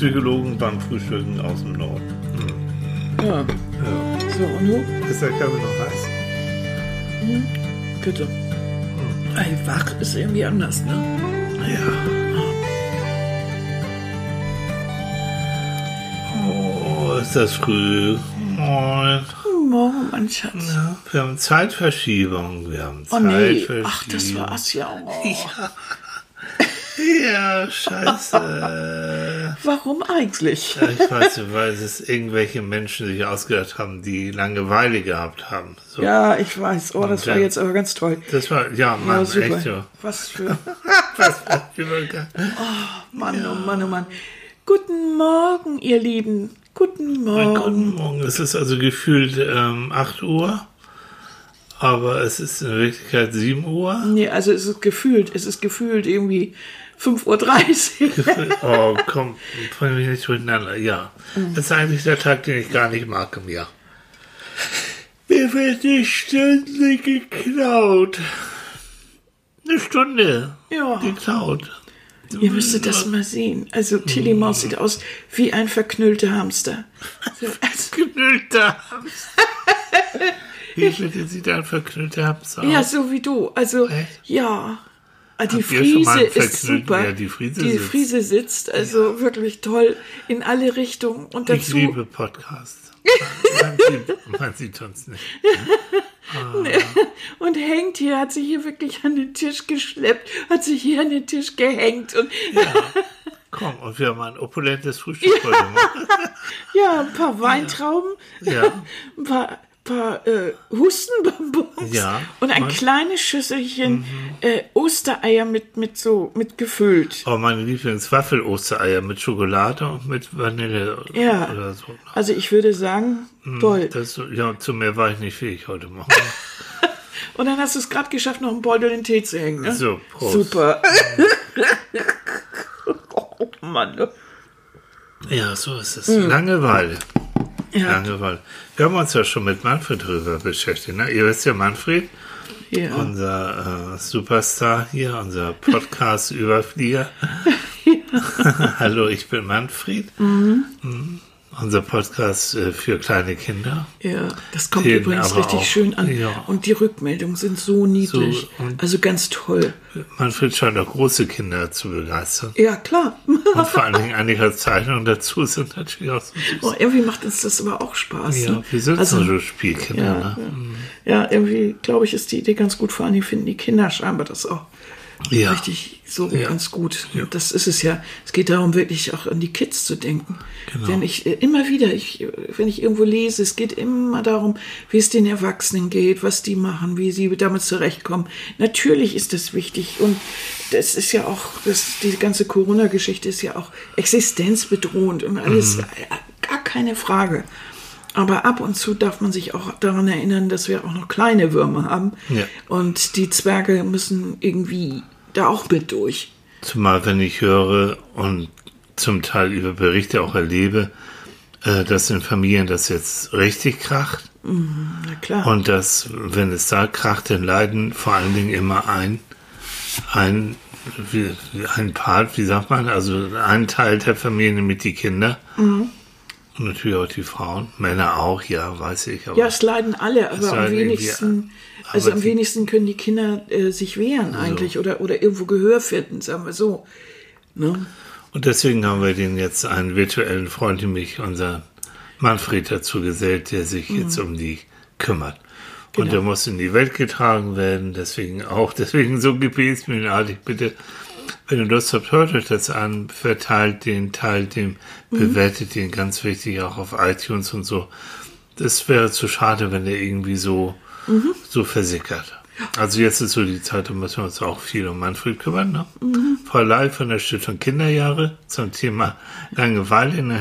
Psychologen beim Frühstücken aus dem Norden. Ja. Ja. So, und nun? Ist der Kaffee noch heiß? Bitte. Ey, wach ist irgendwie anders, ne? Ja. Oh, ist das früh. Moin. Morgen, mein Schatz. Ja, wir haben Zeitverschiebung. Wir haben Oh nee, Zeitverschiebung. ach, das war's ja. Oh. Ja, scheiße. Warum eigentlich? Ja, ich weiß, weil es irgendwelche Menschen sich ausgedacht haben, die Langeweile gehabt haben. So. Ja, ich weiß. Oh, das war jetzt aber ganz toll. Das war, ja, Mann, Ja, echt so. Was für. Was für Übergang. Mann, oh Mann, oh Mann. Guten Morgen, ihr Lieben. Guten Morgen. Guten Morgen. Es ist also gefühlt ähm, 8 Uhr, aber es ist in Wirklichkeit 7 Uhr. Nee, also es ist gefühlt, es ist gefühlt irgendwie 5.30 Uhr. Oh, komm, bring mich nicht durcheinander. Ja, das ist eigentlich der Tag, den ich gar nicht mag im Jahr. Mir wird die Stunde geklaut. Eine Stunde Ja. geklaut. Ihr müsstet das mal sehen. Also Tilly Maus sieht aus wie ein verknüllter Hamster. So, Geknüllter Hamster. Wie sieht ein verknüllter Hamster aus? ja, so wie du. Also, Echt? ja. Ah, Die Friese ist super. Ja, die Friese die sitzt. Friese sitzt also wirklich toll in alle Richtungen. Und Ich dazu liebe Podcasts. Man sieht, man sieht uns nicht. und hängt hier, hat sich hier wirklich an den Tisch geschleppt, hat sich hier an den Tisch gehängt und Komm, und wir haben ein opulentes Frühstück heute Morgen. ja, ein paar Weintrauben, Ja. ein paar, paar äh, Hustenbonbons Ja, und ein kleines Schüsselchen äh, Ostereier mit, mit so mit gefüllt. Oh, meine Lieblingswaffel-Ostereier mit Schokolade und mit Vanille Ja. oder so. Also ich würde sagen, toll. Das, ja, zu mehr war ich nicht fähig heute Morgen. Und dann hast du es gerade geschafft, noch einen Beutel in den Tee zu hängen. Ne? So, Prost. Super. oh Mann. ne? Ja, so ist es. Langeweile. Ja, Langeweile. Wir haben uns ja schon mit Manfred drüber beschäftigt. Ne? Ihr wisst ja, Manfred, ja. unser äh, Superstar hier, unser Podcast-Überflieger. Hallo, ich bin Manfred. Mhm. Unser Podcast äh, für kleine Kinder. Ja, das kommt Fehlen übrigens richtig auch. schön an. Ja. Und die Rückmeldungen sind so niedlich. So, also ganz toll. Manfred scheint auch große Kinder zu begeistern. Ja, klar. Und vor allen Dingen einige Zeichnungen dazu sind natürlich auch so süß. Oh, irgendwie macht uns das aber auch Spaß. Ja, ne? wir sind also, so Spielkinder. ja, ne? ja. ja, irgendwie glaube ich, ist die Idee ganz gut. Vor allen Dingen finden die Kinder scheinbar das auch Ja. richtig so Ja. ganz gut. Das ist es ja. Es geht darum, wirklich auch an die Kids zu denken. Genau. Denn ich äh, immer wieder, ich, wenn ich irgendwo lese, es geht immer darum, wie es den Erwachsenen geht, was die machen, wie sie damit zurechtkommen. Natürlich ist das wichtig und das ist ja auch, das, die ganze Corona-Geschichte ist ja auch existenzbedrohend und alles, Mhm. äh, gar keine Frage. Aber ab und zu darf man sich auch daran erinnern, dass wir auch noch kleine Würmer haben. Ja. Und die Zwerge müssen irgendwie da auch mit durch. Zumal, wenn ich höre und zum Teil über Berichte auch erlebe, äh, dass in Familien das jetzt richtig kracht Na klar. und dass, wenn es da kracht, dann leiden vor allen Dingen immer ein, ein, ein Part, wie sagt man, also ein Teil der Familie, nämlich die Kinder. Mhm. Und natürlich auch die Frauen, Männer auch, ja, weiß ich. Ja, es leiden alle, aber am wenigsten, also am wenigsten können die Kinder äh, sich wehren eigentlich oder, oder irgendwo Gehör finden, sagen wir so. Ne? Und deswegen haben wir den jetzt einen virtuellen Freund, nämlich unser Manfred dazu gesellt, der sich jetzt um die kümmert. Und Genau. der muss in die Welt getragen werden, deswegen auch, deswegen so gebetsmühlenartig, bitte, wenn ihr Lust habt, hört euch das an, verteilt den, teilt den, bewertet den, ganz wichtig, auch auf iTunes und so. Das wäre zu schade, wenn der irgendwie so, so versickert. Also jetzt ist so die Zeit, da müssen wir uns auch viel um Manfred kümmern. Ne? Frau Lai von der Stiftung Kinderjahre zum Thema Langeweile. Ne?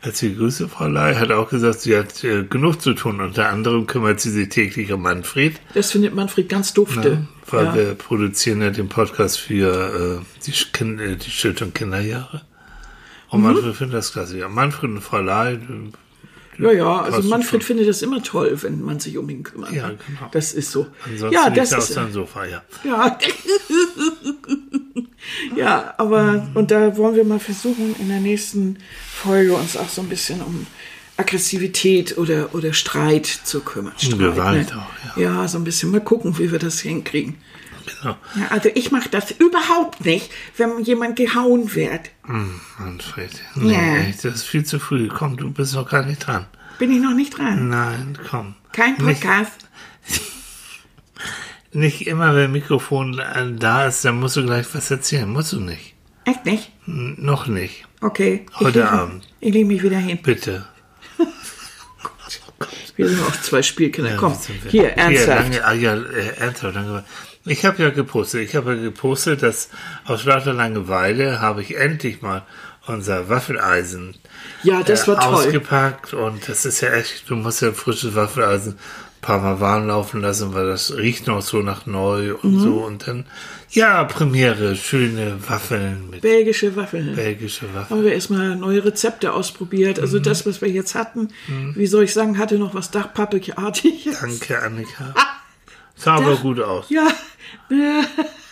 Herzlichen, herzliche Grüße, Frau Lai. Hat auch gesagt, sie hat äh, genug zu tun. Unter anderem kümmert sie sich täglich um Manfred. Das findet Manfred ganz dufte. Ne? Weil ja. wir produzieren ja den Podcast für äh, die, kind, äh, die Stiftung Kinderjahre. Und Manfred findet das klasse. Ja, Manfred und Frau Lai, äh, ja, ja, also Manfred findet das immer toll, wenn man sich um ihn kümmert. Ja, ne? genau. Das ist so. ansonsten ja, das er auf ist seinem Sofa, ja. Ja. Ja, aber und da wollen wir mal versuchen, in der nächsten Folge uns auch so ein bisschen um Aggressivität oder, oder Streit zu kümmern. Streit, Gewalt ne? auch, ja. Ja, so ein bisschen mal gucken, wie wir das hinkriegen. Genau. Ja, also ich mache das überhaupt nicht, wenn jemand gehauen wird. Hm, Manfred. Nee, Ja. das ist viel zu früh. Komm, du bist noch gar nicht dran. Bin ich noch nicht dran. Nein, komm. Kein Podcast. nicht immer, wenn Mikrofon äh, da ist, dann musst du gleich was erzählen. Musst du nicht. Echt nicht? Hm, Noch nicht. Okay. Ich Heute leg- Abend. Ich lege mich wieder hin. Bitte. Wir sind auch zwei Spielkinder. Komm, sind wir? hier, ernsthaft. lange, ah, ja, äh, ernsthaft. Lange, ich habe ja gepostet. Ich habe ja gepostet, dass aus lauter Langeweile habe ich endlich mal unser Waffeleisen Ja, das äh, war toll. ausgepackt. Und das ist ja echt, du musst ja frisches Waffeleisen paar Mal warm laufen lassen, weil das riecht noch so nach neu und Mhm. so. Und dann, ja, Premiere, schöne Waffeln mit Belgische Waffeln. belgische Waffeln. haben wir erstmal neue Rezepte ausprobiert. Mhm. Also das, was wir jetzt hatten, wie soll ich sagen, hatte noch was Dachpappelartiges. Danke, Annika. Sah aber gut aus. Ja, äh,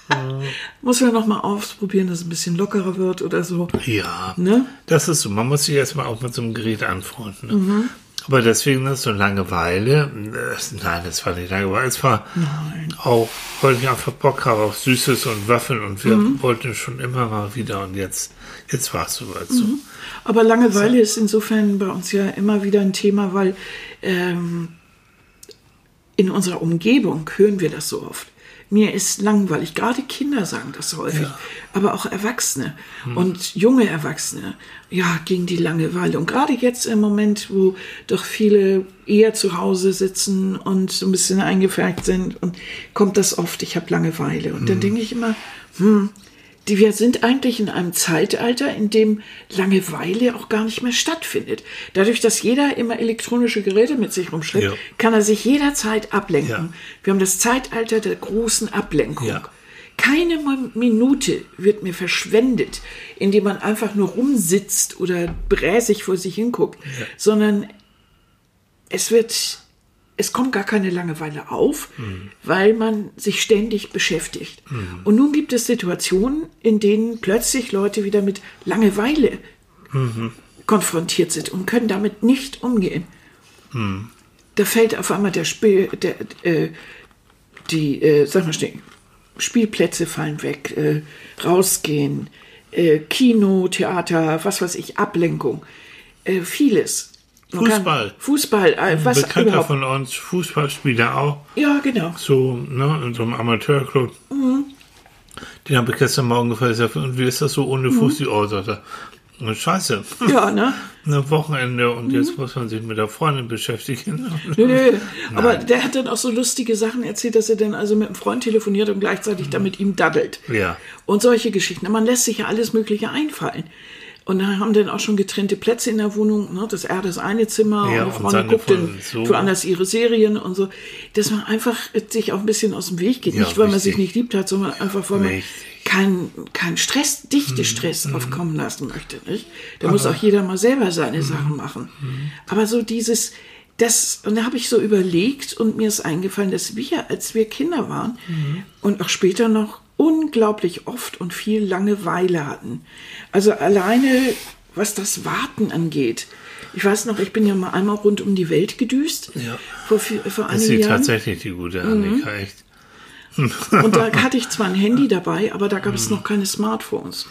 muss man noch mal ausprobieren, dass es ein bisschen lockerer wird oder so. Ja, Ne? das ist so. Man muss sich erstmal auch mit so einem Gerät anfreunden. Ne? Mhm. Aber deswegen ist so Langeweile. Das, nein, das war nicht Langeweile. Es war auch, weil ich einfach Bock habe auf Süßes und Waffeln und wir Mhm. wollten schon immer mal wieder und jetzt, jetzt war es soweit so. Aber Langeweile ist insofern bei uns ja immer wieder ein Thema, weil ähm, in unserer Umgebung hören wir das so oft. Mir ist langweilig. Gerade Kinder sagen das häufig, aber auch Erwachsene und junge Erwachsene. Ja, gegen die Langeweile. Und gerade jetzt im Moment, wo doch viele eher zu Hause sitzen und so ein bisschen eingefärbt sind, und kommt das oft, ich habe Langeweile. Und dann denke ich immer, hm, wir sind eigentlich in einem Zeitalter, in dem Langeweile auch gar nicht mehr stattfindet. Dadurch, dass jeder immer elektronische Geräte mit sich rumschleppt, Ja. kann er sich jederzeit ablenken. Ja. Wir haben das Zeitalter der großen Ablenkung. Ja. Keine Minute wird mir verschwendet, indem man einfach nur rumsitzt oder bräsig vor sich hinguckt, sondern es wird, es kommt gar keine Langeweile auf, weil man sich ständig beschäftigt. Und nun gibt es Situationen, in denen plötzlich Leute wieder mit Langeweile konfrontiert sind und können damit nicht umgehen. Da fällt auf einmal der Spiel, der, äh, die, äh, sag mal schnell, Spielplätze fallen weg, äh, rausgehen, äh, Kino, Theater, was weiß ich, Ablenkung, äh, vieles. Fußball. Fußball, äh, was Bekannter überhaupt. von uns, Fußballspieler auch, Ja, genau. so, ne, in so einem Amateurclub. Mhm. Den habe ich gestern Morgen gefragt, und wie ist das so ohne Mhm. Fuß, die Ohr, sagt er. "Na, Scheiße. Ja, ne? Ein Wochenende und Mhm. jetzt muss man sich mit der Freundin beschäftigen. Nö, nö. Aber der hat dann auch so lustige Sachen erzählt, dass er dann also mit einem Freund telefoniert und gleichzeitig dann mit ihm daddelt. Ja. Und solche Geschichten. Man lässt sich ja alles Mögliche einfallen. Und dann haben dann auch schon getrennte Plätze in der Wohnung. Ne? Das er das eine Zimmer Ja, und die und Freundin guckt dann so. woanders ihre Serien und so. Dass man einfach sich auch ein bisschen aus dem Weg geht. Ja, nicht, weil man richtig. sich nicht liebt hat, sondern einfach, weil man Richtig. keinen kein Stress, Mhm. dichte Stress aufkommen lassen möchte. Nicht? Da muss auch jeder mal selber seine Mhm. Sachen machen. Aber so dieses, das, und da habe ich so überlegt und mir ist eingefallen, dass wir, als wir Kinder waren Mhm. und auch später noch unglaublich oft und viel Langeweile hatten. Also alleine, was das Warten angeht. Ich weiß noch, ich bin ja mal einmal rund um die Welt gedüst. Ja. Vor, vor Das ist tatsächlich die gute Annika, echt. Und da hatte ich zwar ein Handy dabei, aber da gab Hm. es noch keine Smartphones,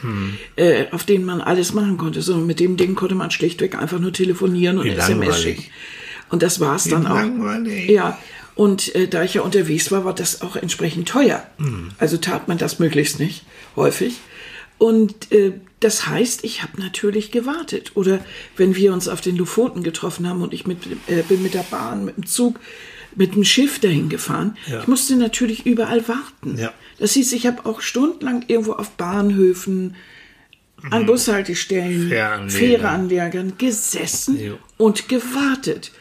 äh, auf denen man alles machen konnte. Sondern mit dem Ding konnte man schlichtweg einfach nur telefonieren und Wie SMS langweilig. schicken. Und das war es dann auch. langweilig. Ja. Und äh, da ich ja unterwegs war, war das auch entsprechend teuer. Hm. Also tat man das möglichst nicht, häufig. Und äh, das heißt, ich habe natürlich gewartet. Oder wenn wir uns auf den Lofoten getroffen haben und ich mit, äh, bin mit der Bahn, mit dem Zug, mit dem Schiff dahin gefahren, Ja. ich musste natürlich überall warten. Ja. Das hieß, ich habe auch stundenlang irgendwo auf Bahnhöfen, an Bushaltestellen, Fähranlegern. Fähreanlegern gesessen Ja. und gewartet.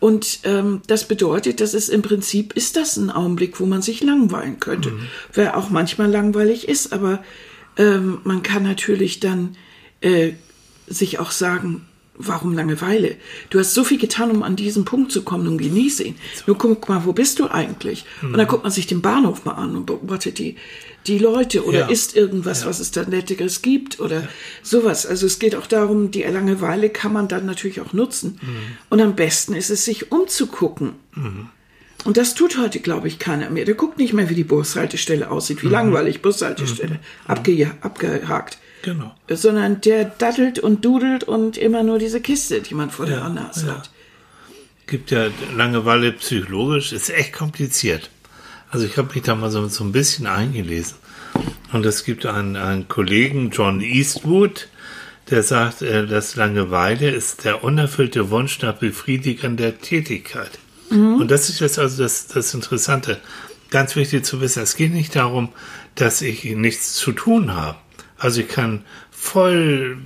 Und ähm, das bedeutet, dass es im Prinzip ist das ein Augenblick, wo man sich langweilen könnte. Wer auch manchmal langweilig ist, aber ähm, man kann natürlich dann äh, sich auch sagen, warum Langeweile? Du hast so viel getan, um an diesen Punkt zu kommen und genieße ihn. Nur guck mal, wo bist du eigentlich? Und dann guckt man sich den Bahnhof mal an und beobachtet die, die Leute oder Ja. isst irgendwas, was es da Netteres gibt oder sowas. Also es geht auch darum, die Langeweile kann man dann natürlich auch nutzen. Und am besten ist es, sich umzugucken. Und das tut heute, glaube ich, keiner mehr. Der guckt nicht mehr, wie die Bushaltestelle aussieht, wie langweilig Bushaltestelle, abge abgehakt. Genau. Sondern der daddelt und dudelt und immer nur diese Kiste, die man vor der Ja, Nase ja. hat. Gibt ja Langeweile psychologisch, ist echt kompliziert. Also ich habe mich da mal so, so ein bisschen eingelesen. Und es gibt einen, einen Kollegen, John Eastwood, der sagt, äh, dass Langeweile ist der unerfüllte Wunsch nach befriedigender Tätigkeit. Und das ist jetzt also das, das Interessante. Ganz wichtig zu wissen, es geht nicht darum, dass ich nichts zu tun habe. Also ich kann voll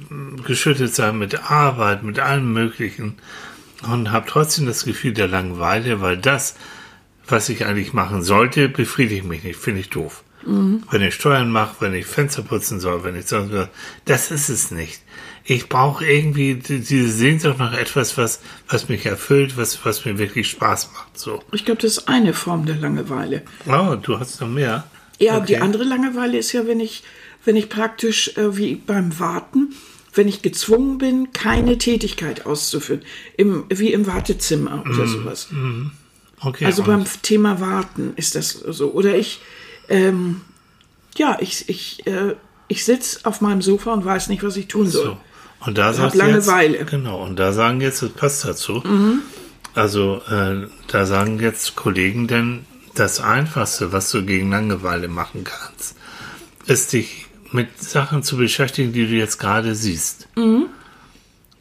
geschüttet sein mit Arbeit, mit allem Möglichen und habe trotzdem das Gefühl der Langeweile, weil das, was ich eigentlich machen sollte, befriedigt mich nicht, finde ich doof. Wenn ich Steuern mache, wenn ich Fenster putzen soll, wenn ich sonst was, das ist es nicht. Ich brauche irgendwie die- diese Sehnsucht nach etwas, was, was mich erfüllt, was, was mir wirklich Spaß macht. So. Ich glaube, das ist eine Form der Langeweile. Oh, du hast noch mehr. Ja, Okay. die andere Langeweile ist ja, wenn ich, wenn ich praktisch äh, wie beim Warten, wenn ich gezwungen bin, keine Tätigkeit auszuführen, im, wie im Wartezimmer oder sowas. Okay. Also beim Thema Warten ist das so. Oder ich, ähm, ja, ich, ich, äh, ich sitze auf meinem Sofa und weiß nicht, was ich tun soll. So. Und da sagt Langeweile. Jetzt, genau, und da sagen jetzt, das passt dazu. Mhm. Also, äh, da sagen jetzt Kollegen denn, das Einfachste, was du gegen Langeweile machen kannst, ist dich mit Sachen zu beschäftigen, die du jetzt gerade siehst. Mhm.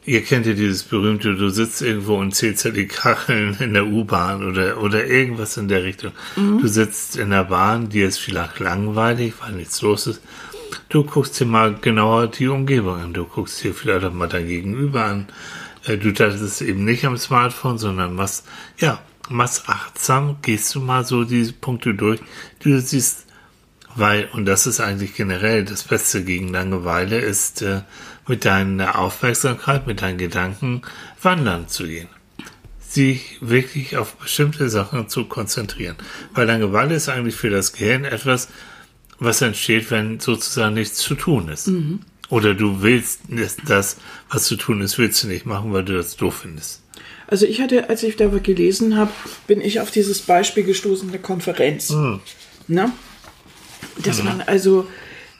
Ihr kennt ja dieses berühmte, du sitzt irgendwo und zählst ja die Kacheln in der U-Bahn oder, oder irgendwas in der Richtung. Mhm. Du sitzt in der Bahn, dir ist vielleicht langweilig, weil nichts los ist. Du guckst dir mal genauer die Umgebung an. Du guckst dir vielleicht auch mal dein Gegenüber an. Äh, Du das eben nicht am Smartphone, sondern machst, ja, machst achtsam, gehst du mal so diese Punkte durch, die du siehst, weil, und das ist eigentlich generell das Beste gegen Langeweile, ist äh, mit deiner Aufmerksamkeit, mit deinen Gedanken wandern zu gehen. Sich wirklich auf bestimmte Sachen zu konzentrieren. Weil Langeweile ist eigentlich für das Gehirn etwas, was entsteht, wenn sozusagen nichts zu tun ist. Oder du willst das- was zu tun ist, willst du nicht machen, weil du das doof findest. Also ich hatte, als ich da gelesen habe, bin ich auf dieses Beispiel gestoßen der Konferenz. Ne? Dass man also,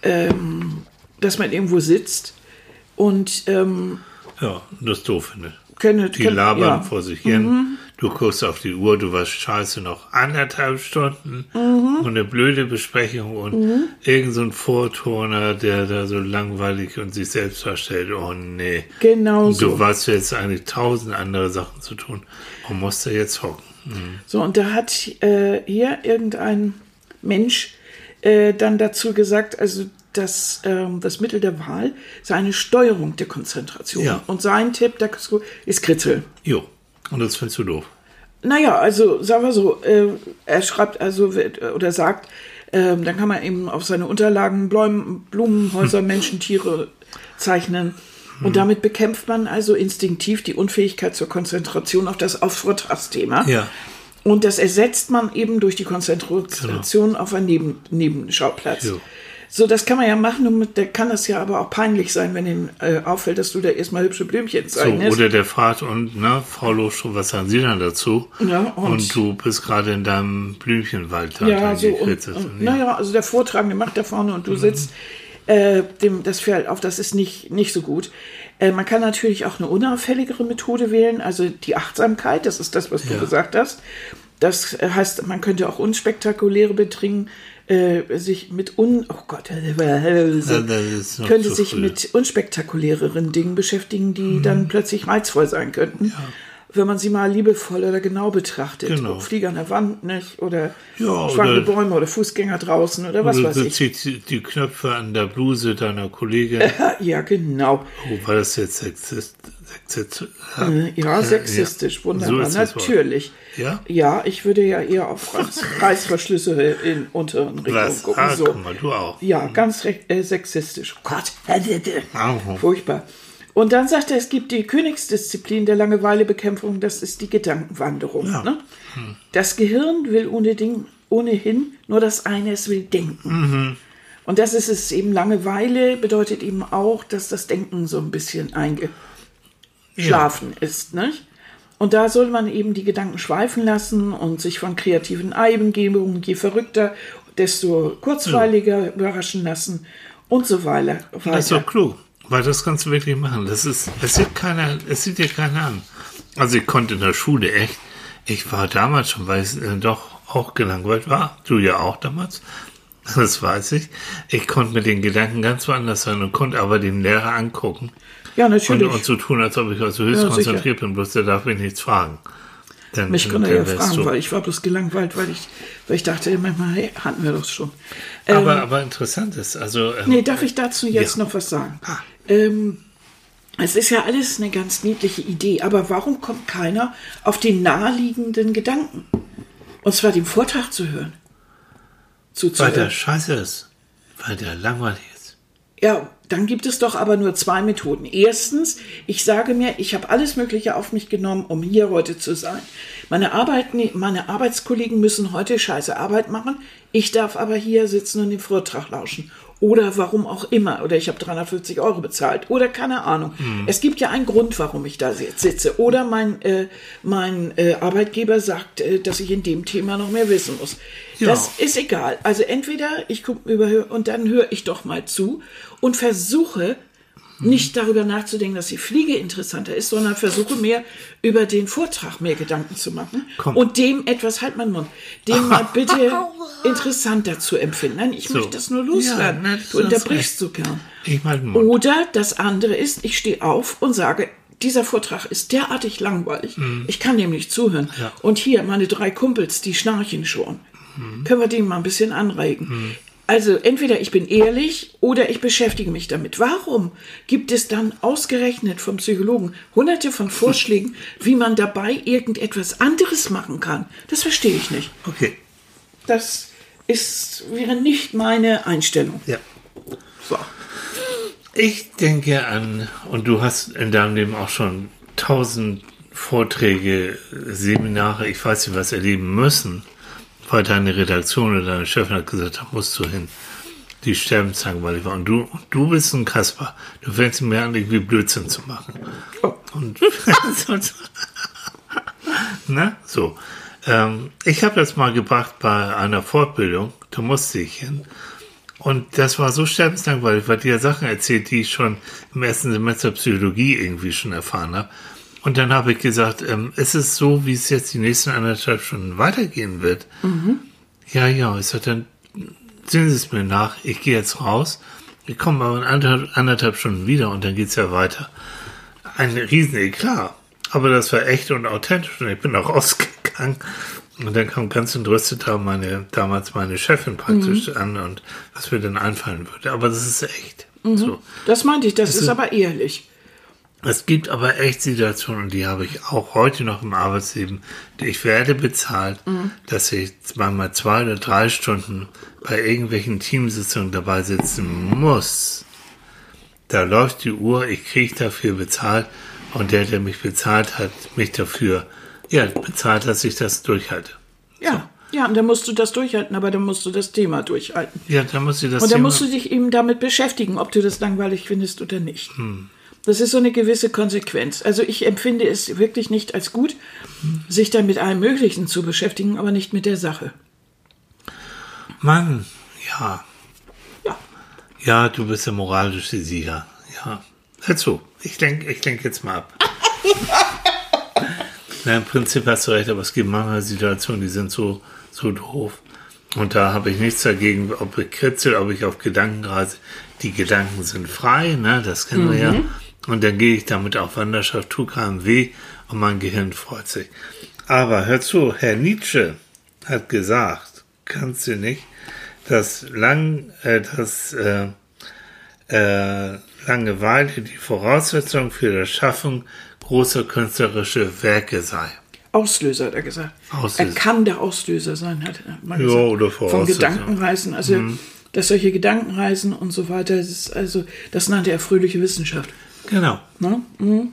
ähm, dass man irgendwo sitzt und ähm, Ja, das doof findest. könne, Die könne- labern ja. vor sich hin. Du guckst auf die Uhr, du warst scheiße noch anderthalb Stunden und eine blöde Besprechung und irgend so ein Vorturner, der da so langweilig und sich selbst darstellt. Oh nee. Genau Und du weißt jetzt eigentlich tausend andere Sachen zu tun und musst da jetzt hocken. So, und da hat äh, hier irgendein Mensch äh, dann dazu gesagt, also das, ähm, das Mittel der Wahl sei eine Steuerung der Konzentration. Ja. Und sein Tipp dazu ist Kritzel. Jo. Und das findest du doof. Naja, also sagen wir so, äh, er schreibt also wird- oder sagt, ähm, dann kann man eben auf seine Unterlagen Blumen, Blumenhäuser, Menschen, Tiere zeichnen. Und damit bekämpft man also instinktiv die Unfähigkeit zur Konzentration auf das auf Vortragsthema. Ja. Und das ersetzt man eben durch die Konzentration auf einen Neben Nebenschauplatz. Jo. So, das kann man ja machen, und mit, da kann das ja aber auch peinlich sein, wenn ihm äh, auffällt, dass du da erstmal hübsche Blümchen So, zeichnest. oder der fragt und, na, Frau Loschko, was sagen Sie dann dazu? Ja, und, und- du bist gerade in deinem Blümchenwald da. Ja, so und, und Ja. naja, also der Vortragende macht da vorne und du sitzt, äh, dem, das fällt auf, das ist nicht, nicht so gut. Äh, man kann natürlich auch eine unauffälligere Methode wählen, also die Achtsamkeit, das ist das, was du Ja. gesagt hast. Das heißt, man könnte auch unspektakuläre Betringen äh, sich mit un oh Gott noch könnte sich früh. Mhm. mit unspektakuläreren Dingen beschäftigen, die dann plötzlich reizvoll sein könnten, wenn man sie mal liebevoll oder genau betrachtet. Genau. Flieger an der Wand nicht oder Ja, schwankende oder- Bäume oder Fußgänger draußen oder was du weiß du ich. ziehst die, die Knöpfe an der Bluse deiner Kollegin. Ja, genau. Oh, war das jetzt sexist? sexist Äh, Ja, sexistisch, So wunderbar, Wort. natürlich. Ja? Ja, ich würde ja eher auf Reiß- Reißverschlüsse in unteren Richtungen Was? gucken. Ah, so. guck mal, du auch. Ja, ganz äh, sexistisch. Gott, Au. furchtbar. Und dann sagt er, es gibt die Königsdisziplin der Langeweilebekämpfung, das ist die Gedankenwanderung. Ja. Ne? Das Gehirn will ohnehin, ohnehin nur das eine, es will denken. Und das ist es eben, Langeweile bedeutet eben auch, dass das Denken so ein bisschen eingeschlafen ist. Nicht? Und da soll man eben die Gedanken schweifen lassen und sich von kreativen Eingebungen, je verrückter, desto kurzweiliger überraschen lassen und so weiter. Das ist doch klug, weil das kannst du wirklich machen. Das ist, es sieht keiner, es sieht dir keiner an. Also ich konnte in der Schule echt, ich war damals schon, weil ich äh, doch auch gelangweilt war, du ja auch damals, das weiß ich. Ich konnte mit den Gedanken ganz woanders sein und konnte aber den Lehrer angucken Ja, und, natürlich. und so tun, als ob ich also höchst Ja, sicher. konzentriert bin, bloß der darf mich nichts fragen. Dann, Mich dann konnte er ja fragen, du- weil ich war bloß gelangweilt, weil ich, weil ich dachte, manchmal hey, hatten wir doch schon. Ähm, aber, aber interessant ist, also ähm, nee, darf ich dazu jetzt Ja. noch was sagen? Ah. Ähm, es ist ja alles eine ganz niedliche Idee, aber warum kommt keiner auf den naheliegenden Gedanken? Und zwar den Vortrag zu hören. weil der Zuzuhören. scheiße ist, weil der langweilig ist. Ja, dann gibt es doch aber nur zwei Methoden. Erstens, ich sage mir, ich habe alles Mögliche auf mich genommen, um hier heute zu sein. Meine, Arbeit, meine Arbeitskollegen müssen heute scheiße Arbeit machen. Ich darf aber hier sitzen und den Vortrag lauschen. Oder warum auch immer. Oder ich habe 350 Euro bezahlt. Oder keine Ahnung. Es gibt ja einen Grund, warum ich da sitze. Oder mein, äh, mein äh, Arbeitgeber sagt, äh, dass ich in dem Thema noch mehr wissen muss. Ja. Das ist egal. Also entweder ich gucke über und dann höre ich doch mal zu und versuche nicht darüber nachzudenken, dass die Fliege interessanter ist, sondern versuche mehr über den Vortrag mehr Gedanken zu machen Komm. und dem etwas, halt meinen Mund, dem mal bitte interessanter zu empfinden. Nein, ich So. möchte das nur loswerden. Ja, du unterbrichst so gern. Ich meine, Mund. Oder das andere ist, ich stehe auf und sage, dieser Vortrag ist derartig langweilig. Ich kann dem nicht zuhören. Ja. Und hier, meine drei Kumpels, die schnarchen schon. Können wir den mal ein bisschen anregen? Also entweder ich bin ehrlich oder ich beschäftige mich damit. Warum gibt es dann ausgerechnet vom Psychologen hunderte von Vorschlägen, wie man dabei irgendetwas anderes machen kann? Das verstehe ich nicht. Okay, Das ist, wäre nicht meine Einstellung. ja. So. Ich denke an, und du hast in deinem Leben auch schon tausend Vorträge, Seminare, ich weiß nicht was erleben müssen, weil deine Redaktion oder deine Chefin hat gesagt, da musst du hin. Die sterbenslangweilig war. Und du, und du bist ein Kasper. Du fängst mir an, irgendwie Blödsinn zu machen. Oh. Und Na, so. Ähm, ich habe das mal gebracht bei einer Fortbildung, da musste ich hin. Und das war so sterbenslangweilig, weil die ja Sachen erzählt, die ich schon im ersten Semester Psychologie irgendwie schon erfahren habe. Und dann habe ich gesagt, ähm, ist es so, wie es jetzt die nächsten anderthalb Stunden weitergehen wird? Ja, ja. Ich sage, dann sehen Sie es mir nach. Ich gehe jetzt raus. Ich komme aber in anderthalb, anderthalb Stunden wieder und dann geht's ja weiter. Ein riesen Eklat. Aber das war echt und authentisch und ich bin auch rausgegangen. Und dann kam ganz entrüstet da meine, damals meine Chefin praktisch an und was mir dann einfallen würde. Aber das ist echt. So. Das meinte ich, das ist aber ehrlich. Es gibt aber echt Situationen, und die habe ich auch heute noch im Arbeitsleben. Ich werde bezahlt, dass ich zweimal zwei oder drei Stunden bei irgendwelchen Teamsitzungen dabei sitzen muss. Da läuft die Uhr, ich kriege dafür bezahlt und der, der mich bezahlt hat, mich dafür ja, bezahlt, dass ich das durchhalte. Ja. Ja, und dann musst du das durchhalten, aber dann musst du das Thema durchhalten. Ja, da muss ich das Und dann Thema- musst du dich eben damit beschäftigen, ob du das langweilig findest oder nicht. Das ist so eine gewisse Konsequenz. Also ich empfinde es wirklich nicht als gut, sich dann mit allem Möglichen zu beschäftigen, aber nicht mit der Sache. Mann, ja. Ja. Ja, du bist der moralische Sieger. Ja. Hör zu, ich denke ich denk jetzt mal ab. Na, im Prinzip hast du recht, aber es gibt manchmal Situationen, die sind so, so doof. Und da habe ich nichts dagegen, ob ich kritzel, ob ich auf Gedanken reise. Die Gedanken sind frei, ne, das kennen wir ja. Und dann gehe ich damit auf Wanderschaft, tu keinem weh und mein Gehirn freut sich. Aber hör zu, Herr Nietzsche hat gesagt, kannst du nicht, dass lang, äh, dass äh, äh, Langeweile die Voraussetzung für das Schaffen großer künstlerischer Werke sei. Auslöser, hat er gesagt. Auslöser. Er kann der Auslöser sein, hat er mal Ja, gesagt. oder Von Voraussetzung. Gedankenreisen. Also, dass solche Gedankenreisen und so weiter, das ist also, das nannte er fröhliche Wissenschaft. Genau. Ne? Mhm.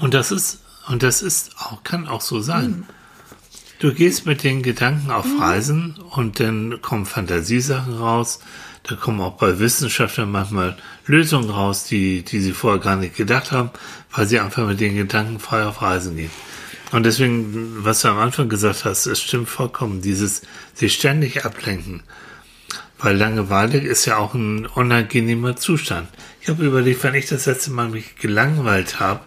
Und das ist, und das ist auch, kann auch so sein. Du gehst mit den Gedanken auf Reisen und dann kommen Fantasiesachen raus. Da kommen auch bei Wissenschaftlern manchmal Lösungen raus, die, die sie vorher gar nicht gedacht haben, weil sie einfach mit den Gedanken frei auf Reisen gehen. Und deswegen, was du am Anfang gesagt hast, es stimmt vollkommen, dieses sich ständig ablenken. Weil Langeweile ist ja auch ein unangenehmer Zustand. Ich habe überlegt, wenn ich das letzte Mal mich gelangweilt habe,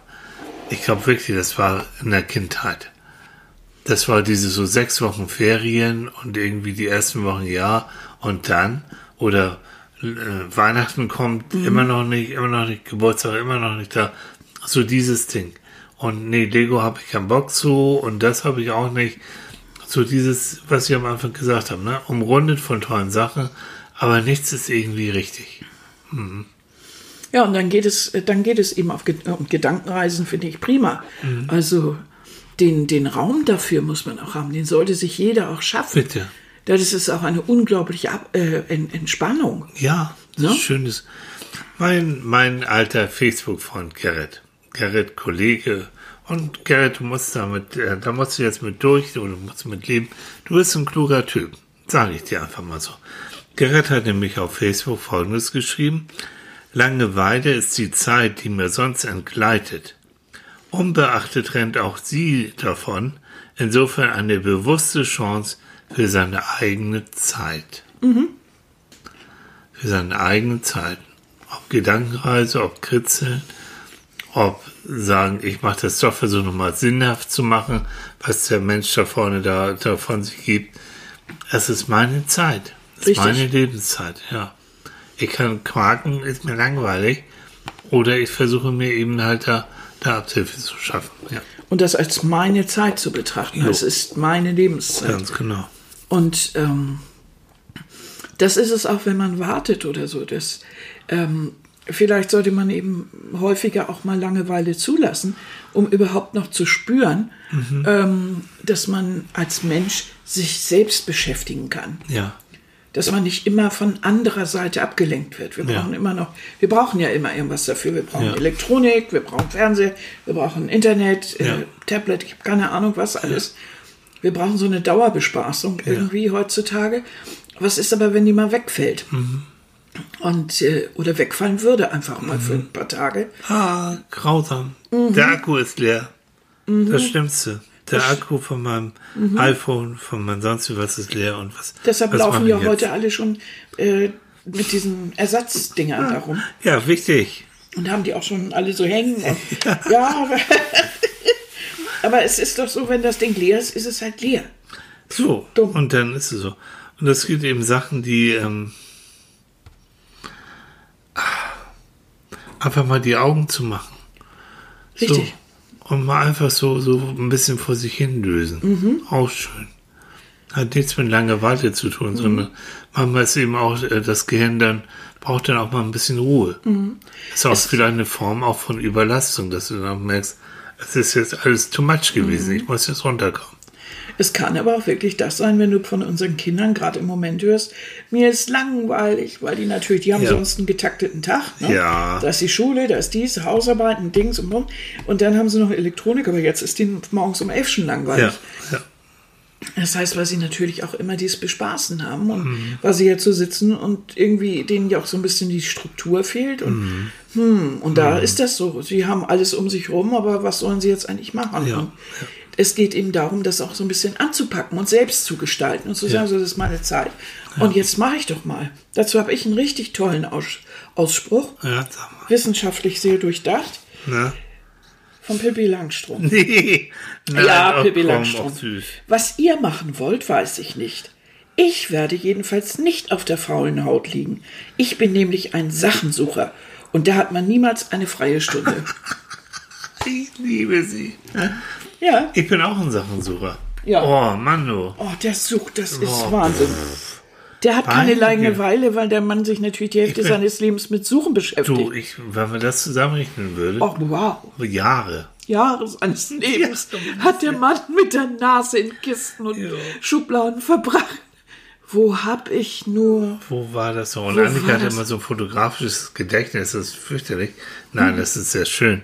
ich glaube wirklich, das war in der Kindheit. Das war diese so sechs Wochen Ferien und irgendwie die ersten Wochen ja und dann oder äh, Weihnachten kommt immer noch nicht, immer noch nicht, Geburtstag immer noch nicht da. So dieses Ding. Und nee, Lego habe ich keinen Bock zu und das habe ich auch nicht. So dieses, was ich am Anfang gesagt habe, ne? Umrundet von tollen Sachen, aber nichts ist irgendwie richtig. Ja, und dann geht es, dann geht es eben auf um Gedankenreisen, finde ich prima. Also den, den Raum dafür muss man auch haben, den sollte sich jeder auch schaffen. Bitte. Das ist auch eine unglaubliche Ab äh, En- Entspannung. Ja, das Ne? ist schönes. Mein, mein alter Facebook-Freund Gerrit. Gerrit, Kollege. Und Gerrit, du musst damit, äh, da musst du jetzt mit durch oder du musst mit leben. Du bist ein kluger Typ. Sage ich dir einfach mal so. Gerrit hat nämlich auf Facebook Folgendes geschrieben. Langeweile ist die Zeit, die mir sonst entgleitet. Unbeachtet rennt auch sie davon, insofern eine bewusste Chance für seine eigene Zeit. Für seine eigene Zeit. Ob Gedankenreise, ob Kritzeln, ob sagen, ich mache das doch, versuche nochmal sinnhaft zu machen, was der Mensch da vorne da, da von sich gibt. Es ist meine Zeit. Es ist meine Lebenszeit, ja. Ich kann quaken, ist mir langweilig. Oder ich versuche mir eben halt da, da Abhilfe zu schaffen. Ja, Und das als meine Zeit zu betrachten. Jo. Es ist meine Lebenszeit. ganz genau. Und ähm, das ist es auch, wenn man wartet oder so. Das, ähm, vielleicht sollte man eben häufiger auch mal Langeweile zulassen, um überhaupt noch zu spüren, ähm, dass man als Mensch sich selbst beschäftigen kann. Ja, Dass man nicht immer von anderer Seite abgelenkt wird. Wir Ja. brauchen immer noch, wir brauchen ja immer irgendwas dafür. Wir brauchen Ja. Elektronik, wir brauchen Fernseher, wir brauchen Internet, Ja. äh, Tablet, ich habe keine Ahnung was alles. Wir brauchen so eine Dauerbespaßung irgendwie heutzutage. Was ist aber, wenn die mal wegfällt? Mhm. Und, äh, oder wegfallen würde einfach mal für ein paar Tage. Ah, grausam. Mhm. Der Akku ist leer. Das Stimmste. Der Akku von meinem Mhm. iPhone, von meinem sonst was ist leer und was. Deshalb was laufen ja heute alle schon äh, mit diesen Ersatzdingern darum. Ja, wichtig. Und haben die auch schon alle so hängen. Und, ja, aber, aber es ist doch so, wenn das Ding leer ist, ist es halt leer. So. Dumm. Und dann ist es so. Und es gibt eben Sachen, die ähm, einfach mal die Augen zu machen. Richtig. So. Und mal einfach so, so ein bisschen vor sich hin lösen. Mhm. Auch schön. Hat nichts mit Langeweile zu Mhm. tun, sondern manchmal ist eben auch äh, das Gehirn dann, braucht dann auch mal ein bisschen Ruhe. Mhm. Ist auch vielleicht eine Form auch von Überlastung, dass du dann merkst, es ist jetzt alles too much gewesen, Mhm. ich muss jetzt runterkommen. Es kann aber auch wirklich das sein, wenn du von unseren Kindern gerade im Moment hörst, mir ist langweilig, weil die natürlich, die haben Ja. sonst einen getakteten Tag. Ne? Ja. Da ist die Schule, da ist dies, Hausarbeiten, Dings und Bum. Und dann haben sie noch Elektronik, aber jetzt ist denen morgens um elf schon langweilig. Ja, ja. Das heißt, weil sie natürlich auch immer dieses Bespaßen haben und Mhm. weil sie jetzt so sitzen und irgendwie denen ja auch so ein bisschen die Struktur fehlt. Und, Mhm. hm, und da ist das so. Sie haben alles um sich rum, aber was sollen sie jetzt eigentlich machen? Ja, es geht eben darum, das auch so ein bisschen anzupacken und selbst zu gestalten und zu sagen, Ja. so, das ist meine Zeit. Und jetzt mache ich doch mal. Dazu habe ich einen richtig tollen Aus Ausspruch, Ja, wissenschaftlich sehr durchdacht, Na? von Pippi Langstrumpf. Nee. Nein, ja, Pippi komm, Langstrumpf. ach süß. Was ihr machen wollt, weiß ich nicht. Ich werde jedenfalls nicht auf der faulen Haut liegen. Ich bin nämlich ein Sachensucher. Und da hat man niemals eine freie Stunde. Ich liebe sie. Ja. Ich bin auch ein Sachensucher. Ja. Oh, Mann, du. Oh, der sucht, das ist Oh. Wahnsinn. Der hat keine. Langeweile, weil der Mann sich natürlich die Hälfte bin- seines Lebens mit Suchen beschäftigt. Du, ich, wenn man das zusammenrechnen würde, Oh, wow. Jahre. Jahre seines Lebens Ja. hat der Mann mit der Nase in Kisten und Ja. Schubladen verbracht. Wo hab ich nur. Wo war das so? Und Annika hat das? immer so ein fotografisches Gedächtnis, das ist fürchterlich. Nein, das ist sehr schön,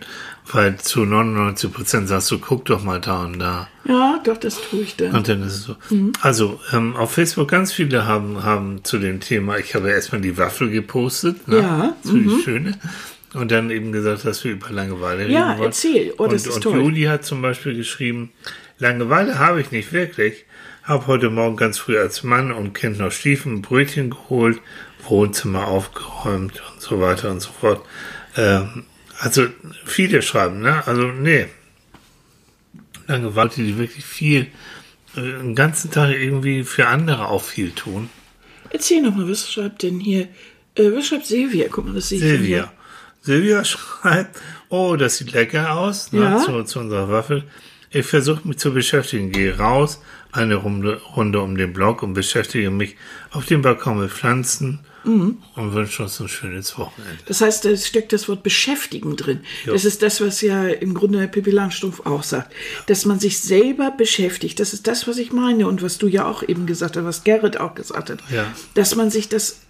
weil zu 99 Prozent sagst du, guck doch mal da und da. Ja, doch, das tue ich dann. Und dann ist es so. Mhm. Also, ähm, auf Facebook ganz viele haben, haben zu dem Thema, ich habe erstmal die Waffel gepostet, ne? Ja, Zu die schöne. Und dann eben gesagt, dass wir über Langeweile reden Ja, erzähl. Oh, das und, ist und toll. Juli hat zum Beispiel geschrieben, Langeweile habe ich nicht wirklich. Habe heute Morgen ganz früh als Mann und Kind noch Stiefel und Brötchen geholt, Wohnzimmer aufgeräumt und so weiter und so fort. Ähm, also viele schreiben, ne? Also nee. Langeweile, die wirklich viel, äh, den ganzen Tag irgendwie für andere auch viel tun. Erzähl noch mal, was schreibt denn hier? Äh, was schreibt Silvia? Guck mal, das sehe ich Silvia. Silvia schreibt, oh, das sieht lecker aus, ne, Ja. zu, zu unserer Waffel. Ich versuche mich zu beschäftigen, gehe raus, eine Runde, Runde um den Block und beschäftige mich auf dem Balkon mit Pflanzen Mhm. und wünsche uns ein schönes Wochenende. Das heißt, da steckt das Wort beschäftigen drin. Ja. Das ist das, was ja im Grunde Pippi Langstrumpf auch sagt. Dass man sich selber beschäftigt. Das ist das, was ich meine und was du ja auch eben gesagt hast, was Gerrit auch gesagt hat. Ja. Dass man sich das